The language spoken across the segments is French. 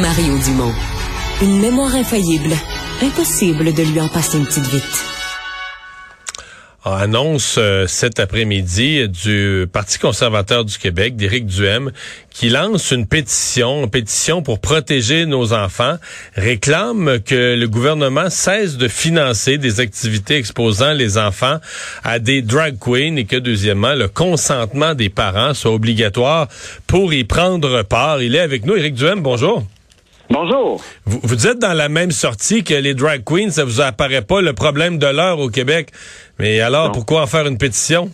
Mario Dumont. Une mémoire infaillible. Impossible de lui en passer une petite vite. annonce euh, cet après-midi du Parti conservateur du Québec, d'Éric Duhem, qui lance une pétition, une pétition pour protéger nos enfants, réclame que le gouvernement cesse de financer des activités exposant les enfants à des drag queens et que, deuxièmement, le consentement des parents soit obligatoire pour y prendre part. Il est avec nous, Éric Duhem, bonjour. Bonjour. Vous, vous, êtes dans la même sortie que les drag queens, ça vous apparaît pas le problème de l'heure au Québec. Mais alors, pourquoi en faire une pétition?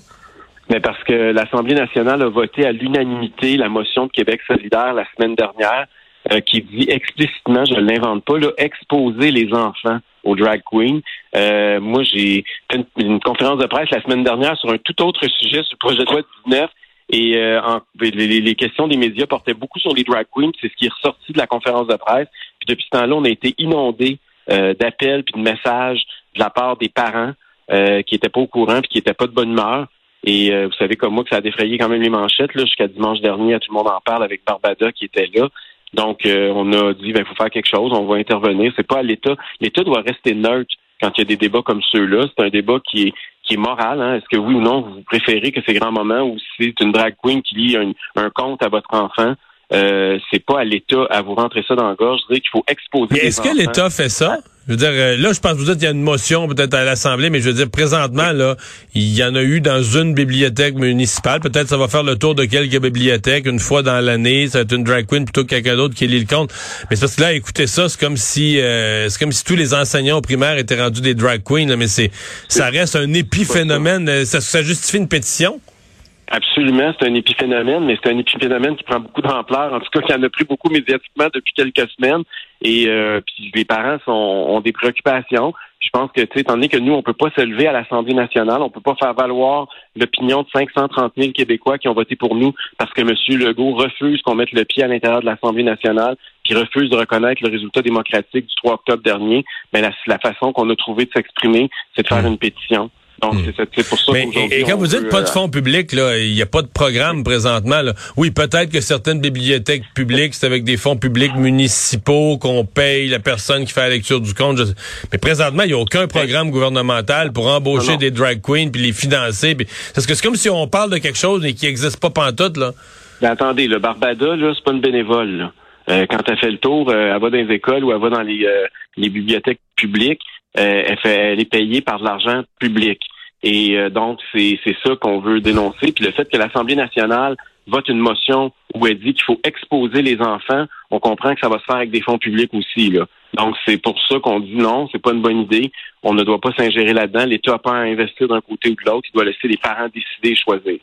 Mais parce que l'Assemblée nationale a voté à l'unanimité la motion de Québec solidaire la semaine dernière euh, qui dit explicitement, je ne l'invente pas, là, exposer les enfants aux drag queens. Euh, moi, j'ai fait une, une, conférence de presse la semaine dernière sur un tout autre sujet, sur le projet de loi 19, et euh, les, les, questions des médias portaient beaucoup sur les drag queens. C'est ce qui est ressorti de la conférence de presse. Puis depuis ce temps-là, on a été inondé euh, d'appels puis de messages de la part des parents euh, qui étaient pas au courant puis qui étaient pas de bonne humeur. Et vous savez comme moi que ça a défrayé quand même les manchettes là jusqu'à dimanche dernier. Tout le monde en parle avec Barbada qui était là. Donc on a dit ben faut faire quelque chose, on va intervenir. C'est pas à l'État. L'État doit rester neutre quand il y a des débats comme ceux-là. C'est un débat qui est qui est moral. Hein? Est-ce que oui ou non, vous préférez que ces grands moments où c'est une drag queen qui lit un, un compte à votre enfant, euh, c'est pas à l'État à vous rentrer ça dans la gorge? Je qu'il faut exposer. Est-ce que l'État fait ça? Je veux dire, euh, là, je pense que vous dites qu'il y a une motion peut-être à l'Assemblée, mais je veux dire, présentement, là, il y en a eu dans une bibliothèque municipale. Peut-être ça va faire le tour de quelques bibliothèques une fois dans l'année. Ça va être une drag queen plutôt que quelqu'un d'autre qui lit le compte. Mais c'est parce que là, écoutez ça, c'est comme si euh, c'est comme si tous les enseignants au primaire étaient rendus des drag queens. mais c'est ça reste un épiphénomène. Euh, ça, ça justifie une pétition? Absolument, c'est un épiphénomène, mais c'est un épiphénomène qui prend beaucoup d'ampleur. En tout cas, qui en a pris beaucoup médiatiquement depuis quelques semaines. Et euh, puis les parents sont, ont des préoccupations. Je pense que, tu sais, étant donné que nous, on peut pas se lever à l'Assemblée nationale, on peut pas faire valoir l'opinion de 530 000 Québécois qui ont voté pour nous parce que M. Legault refuse qu'on mette le pied à l'intérieur de l'Assemblée nationale, puis refuse de reconnaître le résultat démocratique du 3 octobre dernier. Mais la, la façon qu'on a trouvé de s'exprimer, c'est de faire une pétition. Donc, hmm. c'est pour ça Mais, Et quand vous dites pas de euh, fonds publics, là, il n'y a pas de programme présentement. Là. Oui, peut-être que certaines bibliothèques publiques, c'est avec des fonds publics municipaux qu'on paye la personne qui fait la lecture du compte. Mais présentement, il n'y a aucun programme gouvernemental pour embaucher des drag queens puis les financer. Parce que c'est comme si on parle de quelque chose mais qui n'existe pas pantoute, là. Ben, attendez, le Barbada, là, c'est pas une bénévole. Là. Euh, quand elle fait le tour, euh, elle va dans les écoles ou elle va dans les, les bibliothèques publiques. elle, fait, elle est payée par de l'argent public. Et euh, donc, c'est ça qu'on veut dénoncer. Puis le fait que l'Assemblée nationale vote une motion où elle dit qu'il faut exposer les enfants, on comprend que ça va se faire avec des fonds publics aussi. Là. Donc, c'est pour ça qu'on dit non, c'est pas une bonne idée. On ne doit pas s'ingérer là-dedans. L'État n'a pas à investir d'un côté ou de l'autre. Il doit laisser les parents décider et choisir.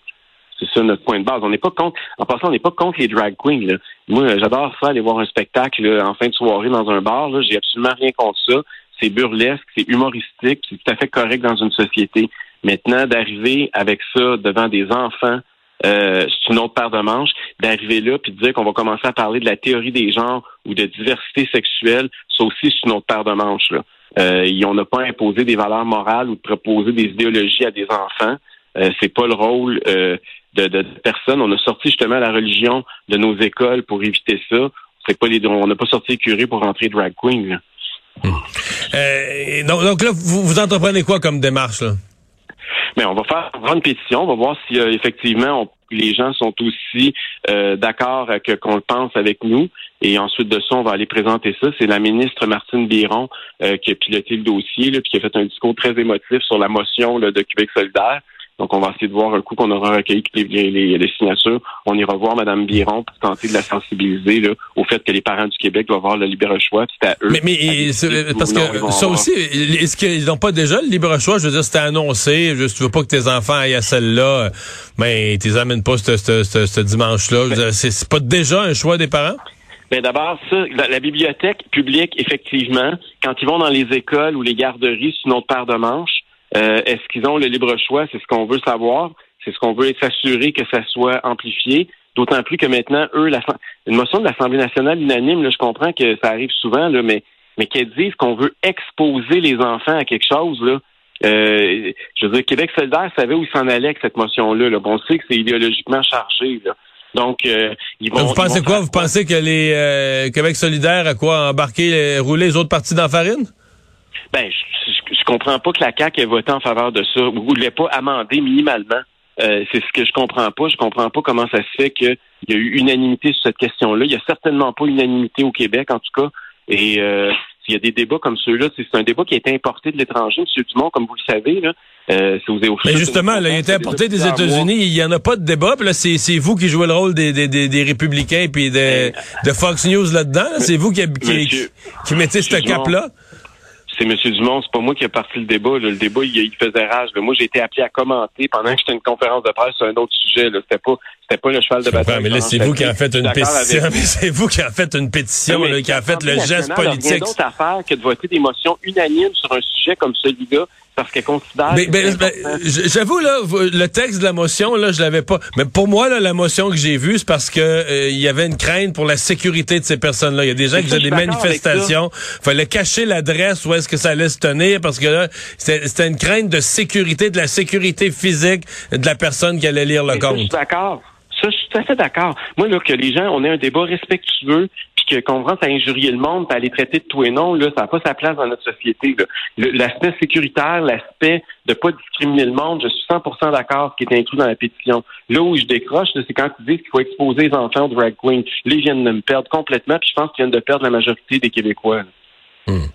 C'est ça notre point de base. On n'est pas contre, en passant, on n'est pas contre les drag queens. Là. Moi, j'adore ça, aller voir un spectacle en fin de soirée dans un bar. J'ai absolument rien contre ça. C'est burlesque, c'est humoristique, c'est tout à fait correct dans une société. Maintenant, d'arriver avec ça devant des enfants, euh, c'est une autre paire de manches. D'arriver là puis de dire qu'on va commencer à parler de la théorie des genres ou de diversité sexuelle, ça aussi c'est une autre paire de manches. Là. Euh, on n'a pas imposé des valeurs morales ou de proposer des idéologies à des enfants. Euh, c'est pas le rôle euh, de, de, personne. On a sorti justement la religion de nos écoles pour éviter ça. C'est pas les, on n'a pas sorti les pour rentrer drag queen. Là. Euh, donc, donc, là, vous, vous entreprenez quoi comme démarche là? Mais on va faire une pétition, on va voir si euh, effectivement les gens sont aussi euh, d'accord que qu'on le pense avec nous. Et ensuite de ça, on va aller présenter ça. C'est la ministre Martine Biron euh, qui a piloté le dossier, là, puis qui a fait un discours très émotif sur la motion de Québec solidaire. Donc, on va essayer de voir un coup qu'on aura recueilli les, les, signatures. On ira voir Mme Biron pour tenter de la sensibiliser là, au fait que les parents du Québec doivent avoir le libre choix. C'est à eux. Mais, mais parce que ça aussi, est-ce qu'ils n'ont pas déjà le libre choix? Je veux dire, c'était annoncé. Je, tu veux pas que tes enfants aillent à celle-là, mais tu les amènes pas ce, dimanche-là. C'est pas déjà un choix des parents? Bien, d'abord, ça, la, bibliothèque publique, effectivement, quand ils vont dans les écoles ou les garderies, c'est une autre paire de manches. Euh, est-ce qu'ils ont le libre choix? C'est ce qu'on veut savoir. C'est ce qu'on veut s'assurer que ça soit amplifié. D'autant plus que maintenant, eux, la, une motion de l'Assemblée nationale unanime, là, je comprends que ça arrive souvent, là, mais, mais qu'elles disent qu'on veut exposer les enfants à quelque chose, là. Euh, je veux dire, Québec solidaire savait où il s'en allait avec cette motion-là. Là. Bon, on sait que c'est idéologiquement chargé. Là. Donc, euh, ils vont. vous pensez quoi? Vous pensez que les euh, Québec solidaire a quoi? Embarqué, rouler les autres partis dans la farine? Ben, je, je, comprends pas que la CAQ ait voté en faveur de ça. Vous voulez pas amender minimalement. Euh, c'est ce que je comprends pas. Je comprends pas comment ça se fait qu'il y a eu unanimité sur cette question-là. Il y a certainement pas unanimité au Québec, en tout cas. Et euh, il y a des débats comme ceux-là, c'est un débat qui a été importé de l'étranger, M. Dumont, comme vous le savez. Là, euh, Mais justement, là, il a été importé des États-Unis. Il n'y en a pas de débat. Puis là, c'est vous qui jouez le rôle des, des, des, républicains puis de, de Fox News là-dedans. C'est vous qui, qui, qui, mettez ce cap-là c'est M. Dumont, c'est pas moi qui ai parti le débat. Le débat, il, faisait rage. Moi, j'ai été appelé à commenter pendant que j'étais une conférence de presse sur un autre sujet. C'était pas, c'était pas le cheval de bataille. Mais là, c'est vous qui a fait une pétition. C'est vous qui a fait une pétition, qui a fait le geste politique. Il d'autre à faire que de voter des motions unanimes sur un sujet comme celui-là parce qu'elle considère. Mais, j'avoue là, le texte de la motion là, je l'avais pas. Mais pour moi là, la motion que j'ai vue, c'est parce que euh, il y avait une crainte pour la sécurité de ces personnes-là. Il y a des gens qui faisaient des manifestations. Fallait cacher l'adresse où est-ce que ça allait se tenir parce que là, c'était une crainte de sécurité, de la sécurité physique de la personne qui allait lire le compte. je suis d'accord. Tout à d'accord. Moi, là, que les gens, on ait un débat respectueux, qu'on commence à injurier le monde, à les traiter de tout et non, là, ça n'a pas sa place dans notre société. L'aspect sécuritaire, l'aspect de pas discriminer le monde, je suis 100% d'accord ce qui est inclus dans la pétition. Là où je décroche, c'est quand ils disent qu'il faut exposer les enfants au drag queen. Là, ils viennent de me perdre complètement, puis je pense qu'ils viennent de perdre la majorité des Québécois. Hmm.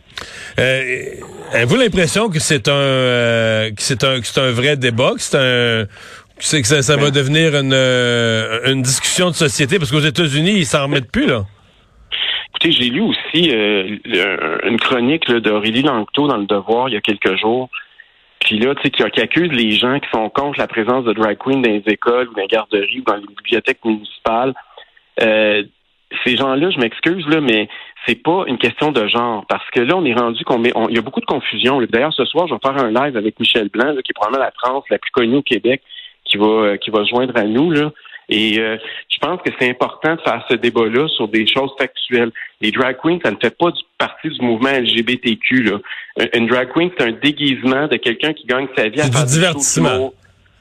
Euh, avez-vous l'impression que c'est un, euh, un, que c'est un vrai débat, que c'est un, que, que ça, ça va ben devenir une, euh, une discussion de société, parce qu'aux États-Unis, ils s'en remettent plus là j'ai lu aussi euh, une chronique d'Aurélie Langto dans Le Devoir il y a quelques jours. Puis là, tu sais, qui, accuse les gens qui sont contre la présence de drag queens dans les écoles ou dans les garderies ou dans les bibliothèques municipales. Euh, ces gens-là, je m'excuse, là, mais c'est pas une question de genre. Parce que là, on est rendu qu'on met. il y a beaucoup de confusion. D'ailleurs, ce soir, je vais faire un live avec Michel Blanc, qui est probablement la trans la plus connue au Québec, qui va qui va se joindre à nous. Là. Et euh, je pense que c'est important de faire ce débat-là sur des choses factuelles. Les drag queens, ça ne fait pas partie du mouvement LGBTQ. Là. Une drag queen, c'est un déguisement de quelqu'un qui gagne sa vie à faire du divertissement.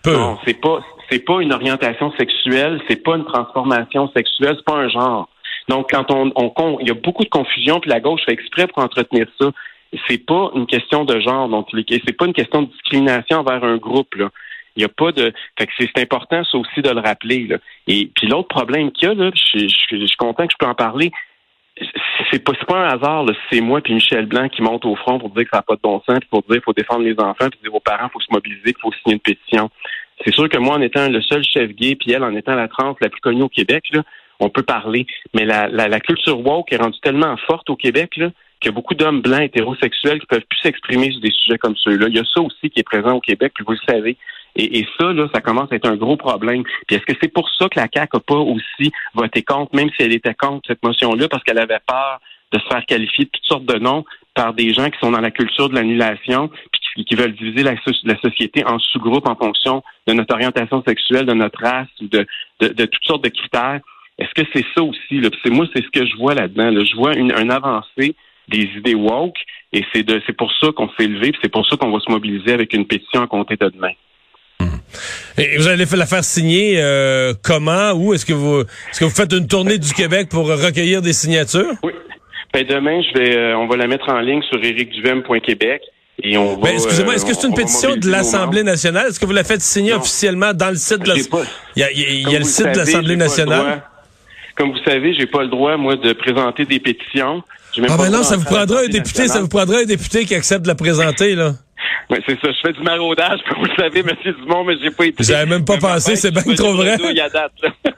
Non, c'est pas c'est pas une orientation sexuelle, c'est pas une transformation sexuelle, c'est pas un genre. Donc quand on, on il y a beaucoup de confusion, puis la gauche fait exprès pour entretenir ça. C'est pas une question de genre, donc c'est pas une question de discrimination envers un groupe là. Il n'y a pas de. Fait que c'est important, ça aussi, de le rappeler. Là. Et puis l'autre problème qu'il y a, là, je, suis content que je peux en parler. C'est pas, un hasard, c'est moi puis Michel Blanc qui monte au front pour dire que ça n'a pas de bon sens, puis pour dire qu'il faut défendre les enfants, puis dire aux parents qu'il faut se mobiliser, qu'il faut signer une pétition. C'est sûr que moi, en étant le seul chef gay, puis elle, en étant la trans la plus connue au Québec, là, on peut parler. Mais la culture woke est rendue tellement forte au Québec là, qu'il y a beaucoup d'hommes blancs hétérosexuels qui peuvent plus s'exprimer sur des sujets comme ceux-là. Il y a ça aussi qui est présent au Québec, puis vous le savez. Et, et, ça, là, ça commence à être un gros problème. Puis est-ce que c'est pour ça que la CAQ n'a pas aussi voté contre, même si elle était contre cette motion-là, parce qu'elle avait peur de se faire qualifier de toutes sortes de noms par des gens qui sont dans la culture de l'annulation, puis qui, veulent diviser la, société en sous-groupes en fonction de notre orientation sexuelle, de notre race, ou de, de, toutes sortes de critères. Est-ce que c'est ça aussi? Là? C'est moi, c'est ce que je vois là-dedans. Je vois une, avancée des idées woke, et c'est c'est pour ça qu'on s'est levé, c'est pour ça qu'on va se mobiliser avec une pétition à compter de demain. Et vous allez la faire signer euh, comment? Où est-ce que vous est-ce que vous faites une tournée du Québec pour recueillir des signatures? Oui. Ben demain, je vais euh, on va la mettre en ligne sur ericduvem.québec. Et on va, ben, excusez-moi, est-ce que c'est une pétition de l'Assemblée nationale? Est-ce que vous la faites signer officiellement dans le site de la... Il y a, il y a le site de l'Assemblée nationale? Comme vous savez, j'ai pas le droit, moi, de présenter des pétitions. Ah ben non, ça vous prendra un député, ça vous prendra un député qui accepte de la présenter, là. Oui, c'est ça. Je fais du maraudage, comme vous le savez, M. Dumont, mais j'ai pas été. J'avais même pas pensé, c'est bien trop vrai. Il y a date, là.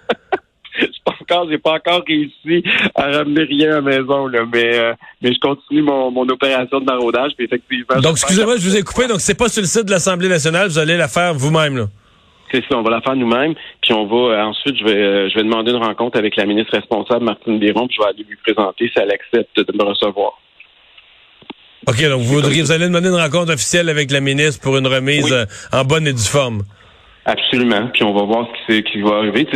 pas encore, j'ai pas encore réussi à ramener rien à la maison, là, mais, euh, mais je continue mon, mon opération de maraudage, puis effectivement. Donc, excusez-moi, je vous ai coupé, donc c'est pas sur le site de l'Assemblée nationale, vous allez la faire vous-même, là. C'est ça, on va la faire nous-mêmes, puis on va euh, ensuite, je vais, euh, je vais demander une rencontre avec la ministre responsable, Martine Biron, puis je vais aller lui présenter si elle accepte de me recevoir. OK, donc vous, vous allez demander une rencontre officielle avec la ministre pour une remise euh, en bonne et due forme. Absolument. Puis on va voir ce qui, va arriver.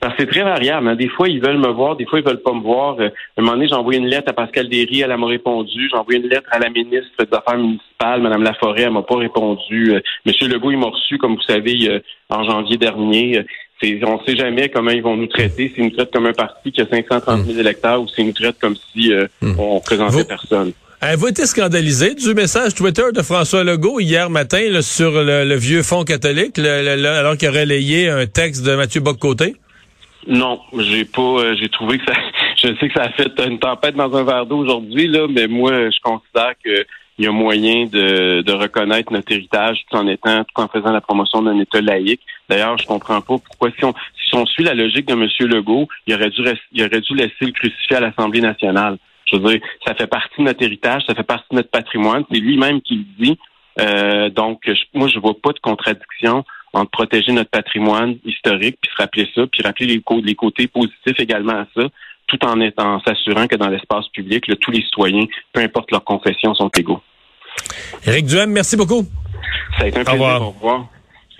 parce que c'est très variable. Hein. Des fois, ils veulent me voir, des fois, ils veulent pas me voir. Euh, un moment donné, j'ai envoyé une lettre à Pascal Derry, elle m'a répondu. J'ai envoyé une lettre à la ministre des Affaires municipales, Mme Laforêt, elle m'a pas répondu. Euh, Monsieur Legault, il m'a reçu, comme vous savez, en janvier dernier. c'est, on ne sait jamais comment ils vont nous traiter. S'ils nous traitent comme un parti qui a 530 000 électeurs ou s'ils nous traitent comme si euh, Hmm. on représentait personne. Avez-vous été scandalisé du message Twitter de François Legault hier matin là, sur le, le vieux fonds catholique, alors qu'il a relayé un texte de Mathieu Boccoté? Non, j'ai pas. euh, j'ai trouvé que ça. Je sais que ça a fait une tempête dans un verre d'eau aujourd'hui, là, mais moi, je considère que il y a moyen de, de reconnaître notre héritage tout en étant, tout en faisant la promotion d'un État laïque. D'ailleurs, je comprends pas pourquoi si on si on suit la logique de M. Legault, il aurait dû il aurait dû laisser le crucifix à l'Assemblée nationale. Je veux dire, ça fait partie de notre héritage, ça fait partie de notre patrimoine. C'est lui-même qui le dit. Euh, donc, je- moi, je vois pas de contradiction entre protéger notre patrimoine historique, puis se rappeler ça, puis rappeler les, cô- les côtés positifs également à ça, tout en étant s'assurant que dans l'espace public, là, tous les citoyens, peu importe leur confession, sont égaux. Éric Duhem, merci beaucoup. Ça a été un Au plaisir. revoir. Au revoir.